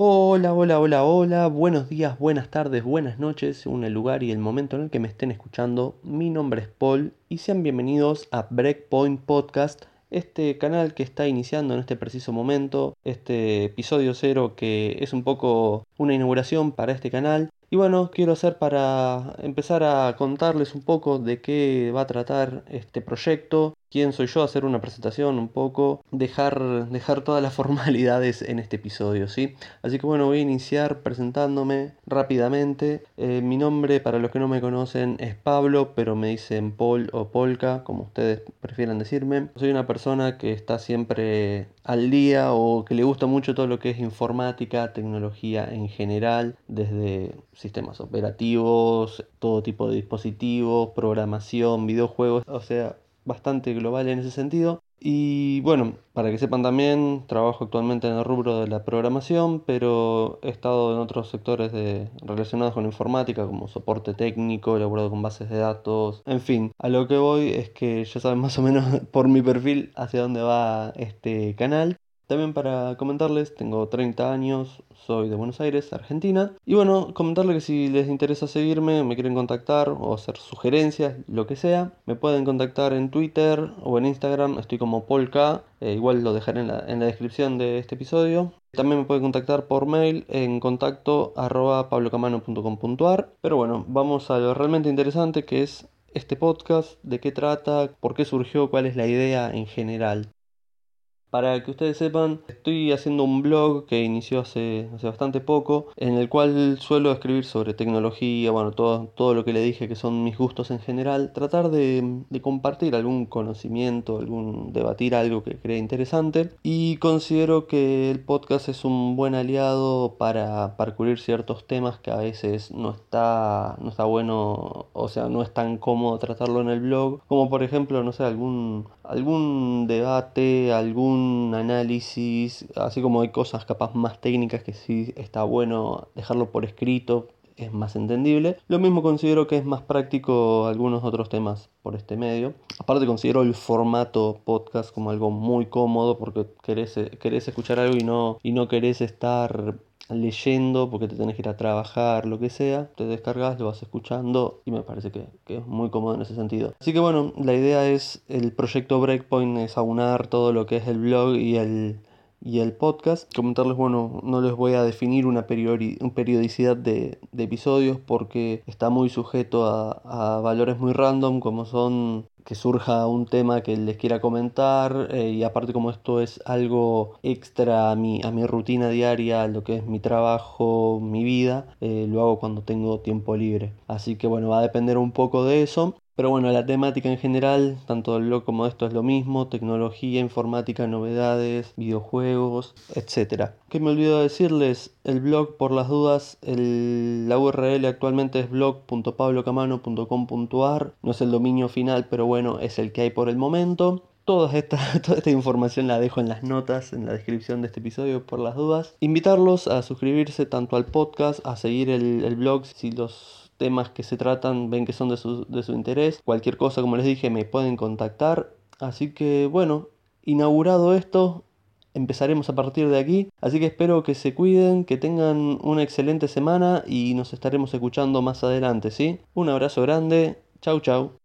Hola, hola, hola, hola, buenos días, buenas tardes, buenas noches, según el lugar y el momento en el que me estén escuchando. Mi nombre es Paul y sean bienvenidos a Breakpoint Podcast, este canal que está iniciando en este preciso momento, este episodio cero que es un poco una inauguración para este canal. Y bueno, quiero hacer para empezar a contarles un poco de qué va a tratar este proyecto, quién soy yo, hacer una presentación un poco, dejar, dejar todas las formalidades en este episodio, ¿sí? Así que bueno, voy a iniciar presentándome rápidamente. Eh, mi nombre, para los que no me conocen, es Pablo, pero me dicen Paul o Polka, como ustedes prefieran decirme. Soy una persona que está siempre al día o que le gusta mucho todo lo que es informática, tecnología en general, desde sistemas operativos, todo tipo de dispositivos, programación, videojuegos, o sea, bastante global en ese sentido. Y bueno, para que sepan también, trabajo actualmente en el rubro de la programación, pero he estado en otros sectores relacionados con informática, como soporte técnico, elaborado con bases de datos, en fin, a lo que voy es que ya saben más o menos por mi perfil hacia dónde va este canal. También para comentarles, tengo 30 años, soy de Buenos Aires, Argentina. Y bueno, comentarles que si les interesa seguirme, me quieren contactar o hacer sugerencias, lo que sea, me pueden contactar en Twitter o en Instagram, estoy como Polka, eh, igual lo dejaré en la, descripción de este episodio. También me pueden contactar por mail en contacto arroba pablocamano.com.ar. Pero bueno, vamos a lo realmente interesante que es este podcast, de qué trata, por qué surgió, cuál es la idea en general. Para que ustedes sepan, estoy haciendo un blog que inició hace, hace bastante poco, en el cual suelo escribir sobre tecnología, bueno, todo, todo lo que le dije que son mis gustos en general, tratar de, compartir algún conocimiento, algún debatir algo que cree interesante. Y considero que el podcast es un buen aliado para, para cubrir ciertos temas que a veces no está, no está bueno, o sea, no es tan cómodo tratarlo en el blog, como por ejemplo, no sé, algún, algún debate, algún análisis, así como hay cosas capaz más técnicas que sí está bueno dejarlo por escrito, es más entendible. Lo mismo considero que es más práctico algunos otros temas por este medio. Aparte considero el formato podcast como algo muy cómodo porque querés, querés escuchar algo y no, y no querés estar leyendo porque te tenés que ir a trabajar, lo que sea, te descargas, lo vas escuchando y me parece que, es muy cómodo en ese sentido. Así que bueno, la idea es, el proyecto Breakpoint es aunar todo lo que es el blog y el, y el podcast. Comentarles, bueno, no les voy a definir una, periodicidad de, episodios porque está muy sujeto a, a valores muy random como son que surja un tema que les quiera comentar eh, y aparte como esto es algo extra a mi, a mi rutina diaria, lo que es mi trabajo, mi vida, eh, lo hago cuando tengo tiempo libre. Así que bueno, va a depender un poco de eso. Pero bueno, la temática en general, tanto el blog como esto es lo mismo, tecnología, informática, novedades, videojuegos, etc. ¿Qué me olvido de decirles? El blog, por las dudas, el, la URL actualmente es blog.pablocamano.com.ar, no es el dominio final, pero bueno, es el que hay por el momento. Toda esta, esta información la dejo en las notas, en la descripción de este episodio por las dudas. Invitarlos a suscribirse tanto al podcast, a seguir el blog si los temas que se tratan ven que son de su, de su interés. Cualquier cosa, como les dije, me pueden contactar. Así que bueno, inaugurado esto, empezaremos a partir de aquí. Así que espero que se cuiden, que tengan una excelente semana y nos estaremos escuchando más adelante, ¿sí? Un abrazo grande, chau chau.